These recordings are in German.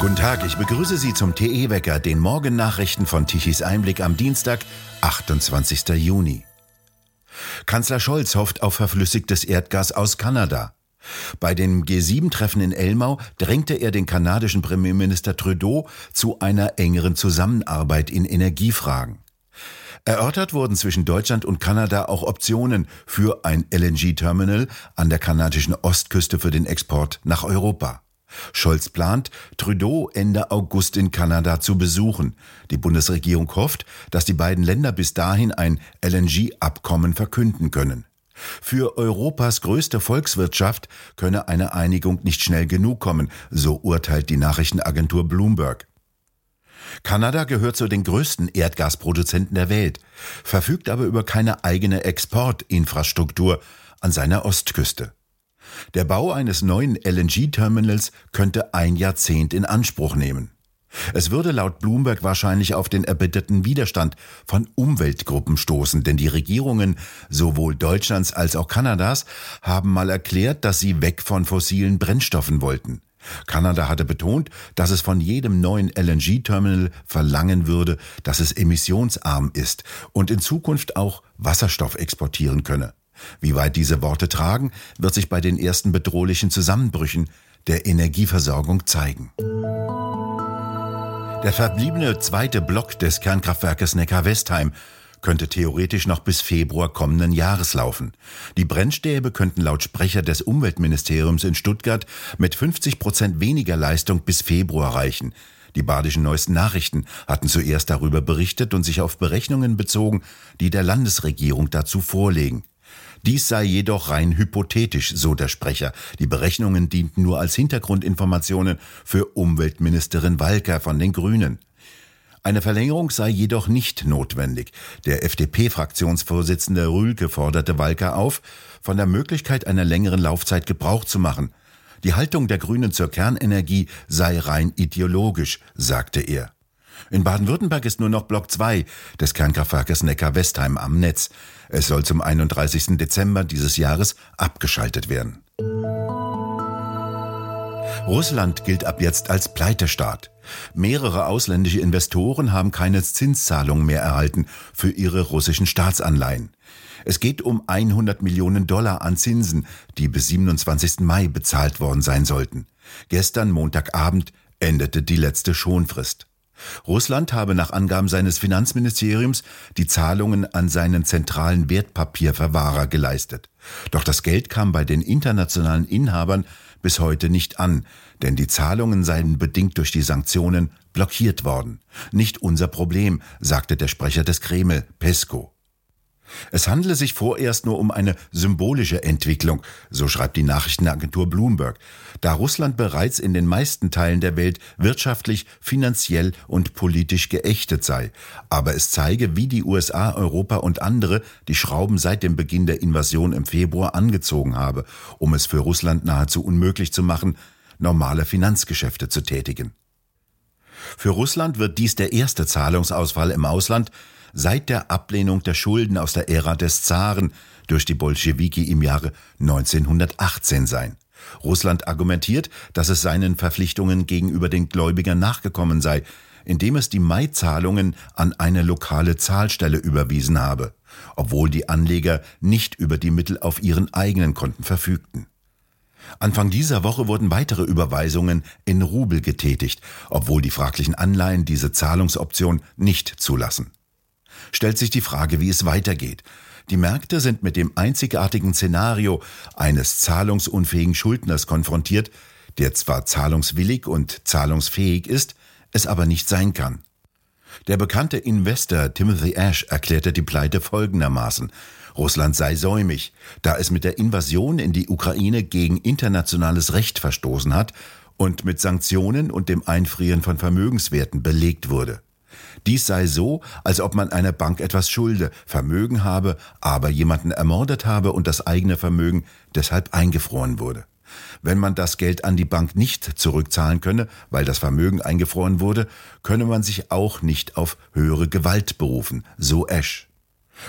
Guten Tag, ich begrüße Sie zum TE-Wecker, den Morgennachrichten von Tichys Einblick am Dienstag, 28. Juni. Kanzler Scholz hofft auf verflüssigtes Erdgas aus Kanada. Bei dem G7-Treffen in Elmau drängte er den kanadischen Premierminister Trudeau zu einer engeren Zusammenarbeit in Energiefragen. Erörtert wurden zwischen Deutschland und Kanada auch Optionen für ein LNG-Terminal an der kanadischen Ostküste für den Export nach Europa. Scholz plant, Trudeau Ende August in Kanada zu besuchen. Die Bundesregierung hofft, dass die beiden Länder bis dahin ein LNG-Abkommen verkünden können. Für Europas größte Volkswirtschaft könne eine Einigung nicht schnell genug kommen, so urteilt die Nachrichtenagentur Bloomberg. Kanada gehört zu den größten Erdgasproduzenten der Welt, verfügt aber über keine eigene Exportinfrastruktur an seiner Ostküste. Der Bau eines neuen LNG-Terminals könnte ein Jahrzehnt in Anspruch nehmen. Es würde laut Bloomberg wahrscheinlich auf den erbitterten Widerstand von Umweltgruppen stoßen, denn die Regierungen sowohl Deutschlands als auch Kanadas haben mal erklärt, dass sie weg von fossilen Brennstoffen wollten. Kanada hatte betont, dass es von jedem neuen LNG-Terminal verlangen würde, dass es emissionsarm ist und in Zukunft auch Wasserstoff exportieren könne. Wie weit diese Worte tragen, wird sich bei den ersten bedrohlichen Zusammenbrüchen der Energieversorgung zeigen. Der verbliebene zweite Block des Kernkraftwerkes Neckar-Westheim könnte theoretisch noch bis Februar kommenden Jahres laufen. Die Brennstäbe könnten laut Sprecher des Umweltministeriums in Stuttgart mit 50 Prozent weniger Leistung bis Februar reichen. Die badischen neuesten Nachrichten hatten zuerst darüber berichtet und sich auf Berechnungen bezogen, die der Landesregierung dazu vorlegen. Dies sei jedoch rein hypothetisch, so der Sprecher. Die Berechnungen dienten nur als Hintergrundinformationen für Umweltministerin Walker von den Grünen. Eine Verlängerung sei jedoch nicht notwendig. Der FDP-Fraktionsvorsitzende Rühlke forderte Walker auf, von der Möglichkeit einer längeren Laufzeit Gebrauch zu machen. Die Haltung der Grünen zur Kernenergie sei rein ideologisch, sagte er. In Baden-Württemberg ist nur noch Block 2 des Kernkraftwerkes Neckar-Westheim am Netz. Es soll zum 31. Dezember dieses Jahres abgeschaltet werden. Russland gilt ab jetzt als Pleitestaat. Mehrere ausländische Investoren haben keine Zinszahlungen mehr erhalten für ihre russischen Staatsanleihen. Es geht um 100 Millionen Dollar an Zinsen, die bis 27. Mai bezahlt worden sein sollten. Gestern Montagabend endete die letzte Schonfrist. Russland habe nach Angaben seines Finanzministeriums die Zahlungen an seinen zentralen Wertpapierverwahrer geleistet. Doch das Geld kam bei den internationalen Inhabern bis heute nicht an, denn die Zahlungen seien bedingt durch die Sanktionen blockiert worden. Nicht unser Problem, sagte der Sprecher des Kreml, Pesko. Es handele sich vorerst nur um eine symbolische Entwicklung, so schreibt die Nachrichtenagentur Bloomberg, da Russland bereits in den meisten Teilen der Welt wirtschaftlich, finanziell und politisch geächtet sei. Aber es zeige, wie die USA, Europa und andere die Schrauben seit dem Beginn der Invasion im Februar angezogen habe, um es für Russland nahezu unmöglich zu machen, normale Finanzgeschäfte zu tätigen. Für Russland wird dies der erste Zahlungsausfall im Ausland, seit der Ablehnung der Schulden aus der Ära des Zaren durch die Bolschewiki im Jahre 1918 sein. Russland argumentiert, dass es seinen Verpflichtungen gegenüber den Gläubigern nachgekommen sei, indem es die Maizahlungen an eine lokale Zahlstelle überwiesen habe, obwohl die Anleger nicht über die Mittel auf ihren eigenen Konten verfügten. Anfang dieser Woche wurden weitere Überweisungen in Rubel getätigt, obwohl die fraglichen Anleihen diese Zahlungsoption nicht zulassen stellt sich die Frage, wie es weitergeht. Die Märkte sind mit dem einzigartigen Szenario eines zahlungsunfähigen Schuldners konfrontiert, der zwar zahlungswillig und zahlungsfähig ist, es aber nicht sein kann. Der bekannte Investor Timothy Ash erklärte die Pleite folgendermaßen. Russland sei säumig, da es mit der Invasion in die Ukraine gegen internationales Recht verstoßen hat und mit Sanktionen und dem Einfrieren von Vermögenswerten belegt wurde. Dies sei so, als ob man einer Bank etwas schulde, Vermögen habe, aber jemanden ermordet habe und das eigene Vermögen deshalb eingefroren wurde. Wenn man das Geld an die Bank nicht zurückzahlen könne, weil das Vermögen eingefroren wurde, könne man sich auch nicht auf höhere Gewalt berufen, so Ash.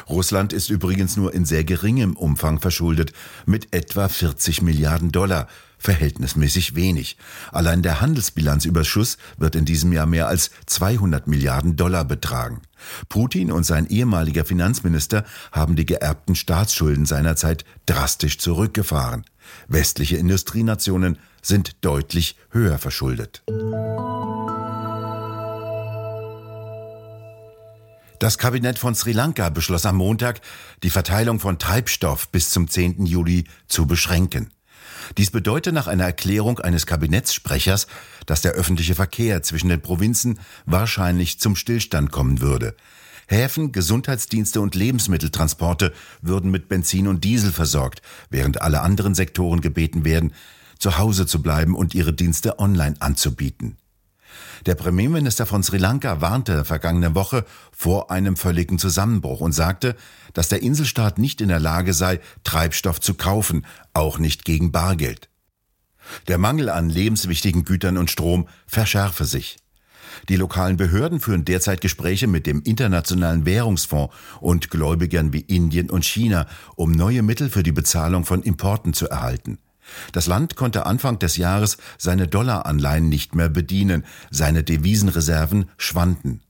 Russland ist übrigens nur in sehr geringem Umfang verschuldet, mit etwa 40 Milliarden Dollar, verhältnismäßig wenig. Allein der Handelsbilanzüberschuss wird in diesem Jahr mehr als 200 Milliarden Dollar betragen. Putin und sein ehemaliger Finanzminister haben die geerbten Staatsschulden seinerzeit drastisch zurückgefahren. Westliche Industrienationen sind deutlich höher verschuldet. Das Kabinett von Sri Lanka beschloss am Montag, die Verteilung von Treibstoff bis zum 10. Juli zu beschränken. Dies bedeutet nach einer Erklärung eines Kabinettssprechers, dass der öffentliche Verkehr zwischen den Provinzen wahrscheinlich zum Stillstand kommen würde. Häfen, Gesundheitsdienste und Lebensmitteltransporte würden mit Benzin und Diesel versorgt, während alle anderen Sektoren gebeten werden, zu Hause zu bleiben und ihre Dienste online anzubieten. Der Premierminister von Sri Lanka warnte vergangene Woche vor einem völligen Zusammenbruch und sagte, dass der Inselstaat nicht in der Lage sei, Treibstoff zu kaufen, auch nicht gegen Bargeld. Der Mangel an lebenswichtigen Gütern und Strom verschärfe sich. Die lokalen Behörden führen derzeit Gespräche mit dem Internationalen Währungsfonds und Gläubigern wie Indien und China, um neue Mittel für die Bezahlung von Importen zu erhalten. Das Land konnte Anfang des Jahres seine Dollaranleihen nicht mehr bedienen, seine Devisenreserven schwanden.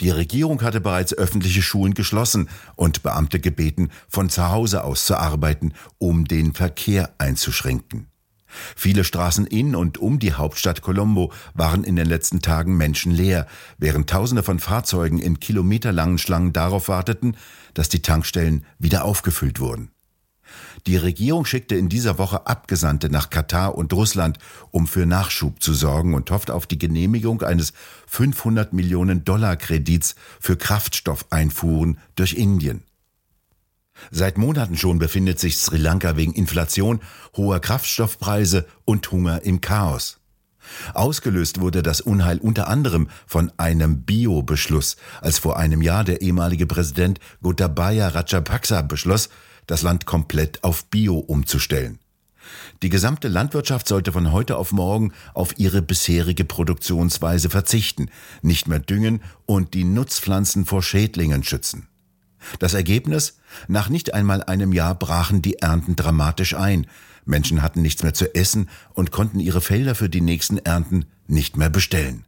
Die Regierung hatte bereits öffentliche Schulen geschlossen und Beamte gebeten, von zu Hause aus zu arbeiten, um den Verkehr einzuschränken. Viele Straßen in und um die Hauptstadt Colombo waren in den letzten Tagen menschenleer, während Tausende von Fahrzeugen in kilometerlangen Schlangen darauf warteten, dass die Tankstellen wieder aufgefüllt wurden. Die Regierung schickte in dieser Woche Abgesandte nach Katar und Russland, um für Nachschub zu sorgen und hofft auf die Genehmigung eines 500 Millionen Dollar Kredits für Kraftstoffeinfuhren durch Indien. Seit Monaten schon befindet sich Sri Lanka wegen Inflation, hoher Kraftstoffpreise und Hunger im Chaos. Ausgelöst wurde das Unheil unter anderem von einem Bio-Beschluss, als vor einem Jahr der ehemalige Präsident Gotabaya Rajapaksa beschloss, das Land komplett auf Bio umzustellen. Die gesamte Landwirtschaft sollte von heute auf morgen auf ihre bisherige Produktionsweise verzichten, nicht mehr düngen und die Nutzpflanzen vor Schädlingen schützen. Das Ergebnis? Nach nicht einmal einem Jahr brachen die Ernten dramatisch ein. Menschen hatten nichts mehr zu essen und konnten ihre Felder für die nächsten Ernten nicht mehr bestellen.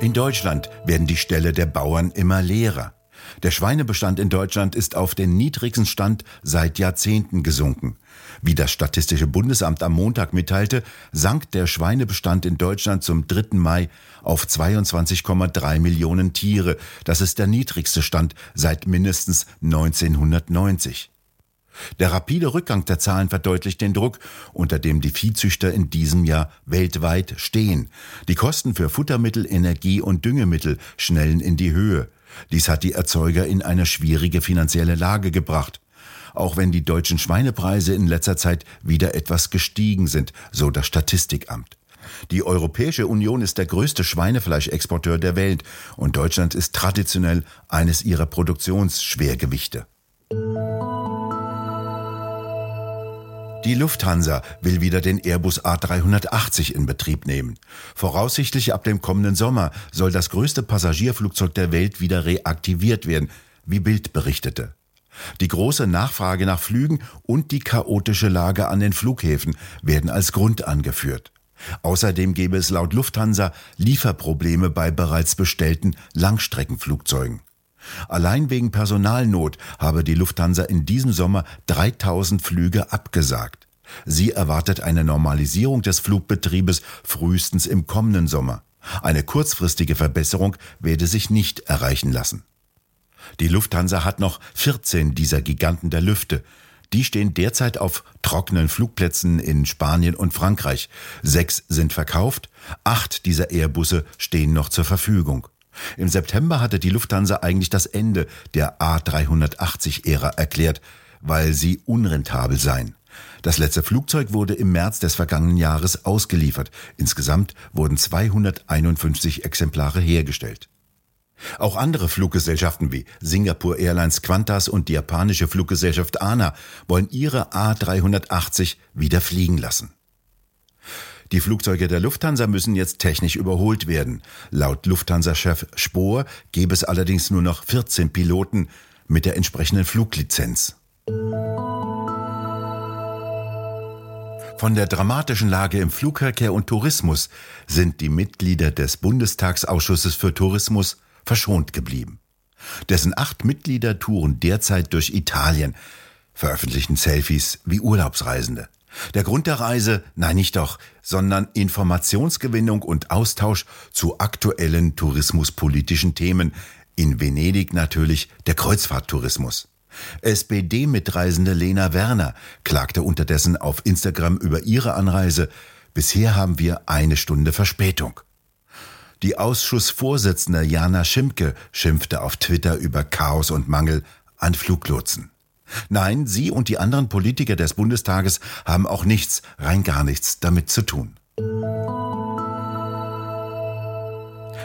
In Deutschland werden die Ställe der Bauern immer leerer. Der Schweinebestand in Deutschland ist auf den niedrigsten Stand seit Jahrzehnten gesunken. Wie das Statistische Bundesamt am Montag mitteilte, sank der Schweinebestand in Deutschland zum 3. Mai auf 22,3 Millionen Tiere. Das ist der niedrigste Stand seit mindestens 1990. Der rapide Rückgang der Zahlen verdeutlicht den Druck, unter dem die Viehzüchter in diesem Jahr weltweit stehen. Die Kosten für Futtermittel, Energie und Düngemittel schnellen in die Höhe. Dies hat die Erzeuger in eine schwierige finanzielle Lage gebracht. Auch wenn die deutschen Schweinepreise in letzter Zeit wieder etwas gestiegen sind, so das Statistikamt. Die Europäische Union ist der größte Schweinefleischexporteur der Welt und Deutschland ist traditionell eines ihrer Produktionsschwergewichte. Die Lufthansa will wieder den Airbus A380 in Betrieb nehmen. Voraussichtlich ab dem kommenden Sommer soll das größte Passagierflugzeug der Welt wieder reaktiviert werden, wie Bild berichtete. Die große Nachfrage nach Flügen und die chaotische Lage an den Flughäfen werden als Grund angeführt. Außerdem gäbe es laut Lufthansa Lieferprobleme bei bereits bestellten Langstreckenflugzeugen. Allein wegen Personalnot habe die Lufthansa in diesem Sommer 3000 Flüge abgesagt. Sie erwartet eine Normalisierung des Flugbetriebes frühestens im kommenden Sommer. Eine kurzfristige Verbesserung werde sich nicht erreichen lassen. Die Lufthansa hat noch 14 dieser Giganten der Lüfte. Die stehen derzeit auf trockenen Flugplätzen in Spanien und Frankreich. Sechs sind verkauft, acht dieser Airbusse stehen noch zur Verfügung. Im September hatte die Lufthansa eigentlich das Ende der A380-Ära erklärt, weil sie unrentabel seien. Das letzte Flugzeug wurde im März des vergangenen Jahres ausgeliefert. Insgesamt wurden 251 Exemplare hergestellt. Auch andere Fluggesellschaften wie Singapore Airlines Qantas und die japanische Fluggesellschaft ANA wollen ihre A380 wieder fliegen lassen. Die Flugzeuge der Lufthansa müssen jetzt technisch überholt werden. Laut Lufthansa-Chef Spohr gäbe es allerdings nur noch 14 Piloten mit der entsprechenden Fluglizenz. Von der dramatischen Lage im Flugverkehr und Tourismus sind die Mitglieder des Bundestagsausschusses für Tourismus verschont geblieben. Dessen acht Mitglieder touren derzeit durch Italien, veröffentlichen Selfies wie Urlaubsreisende. Der Grund der Reise, nein nicht doch, sondern Informationsgewinnung und Austausch zu aktuellen tourismuspolitischen Themen, in Venedig natürlich der Kreuzfahrttourismus. SPD-Mitreisende Lena Werner klagte unterdessen auf Instagram über ihre Anreise. Bisher haben wir eine Stunde Verspätung. Die Ausschussvorsitzende Jana Schimke schimpfte auf Twitter über Chaos und Mangel an Fluglotsen. Nein, sie und die anderen Politiker des Bundestages haben auch nichts, rein gar nichts damit zu tun.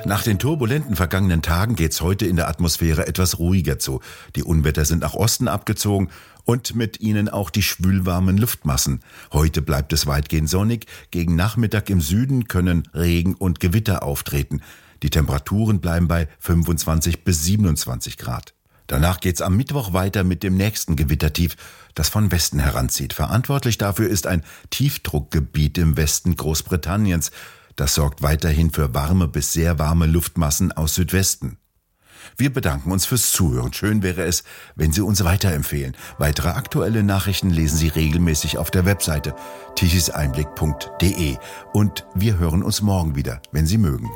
Nach den turbulenten vergangenen Tagen geht's heute in der Atmosphäre etwas ruhiger zu. Die Unwetter sind nach Osten abgezogen und mit ihnen auch die schwülwarmen Luftmassen. Heute bleibt es weitgehend sonnig. Gegen Nachmittag im Süden können Regen und Gewitter auftreten. Die Temperaturen bleiben bei 25 bis 27 Grad. Danach geht's am Mittwoch weiter mit dem nächsten Gewittertief, das von Westen heranzieht. Verantwortlich dafür ist ein Tiefdruckgebiet im Westen Großbritanniens. Das sorgt weiterhin für warme bis sehr warme Luftmassen aus Südwesten. Wir bedanken uns fürs Zuhören. Schön wäre es, wenn Sie uns weiterempfehlen. Weitere aktuelle Nachrichten lesen Sie regelmäßig auf der Webseite tichiseinblick.de. Und wir hören uns morgen wieder, wenn Sie mögen.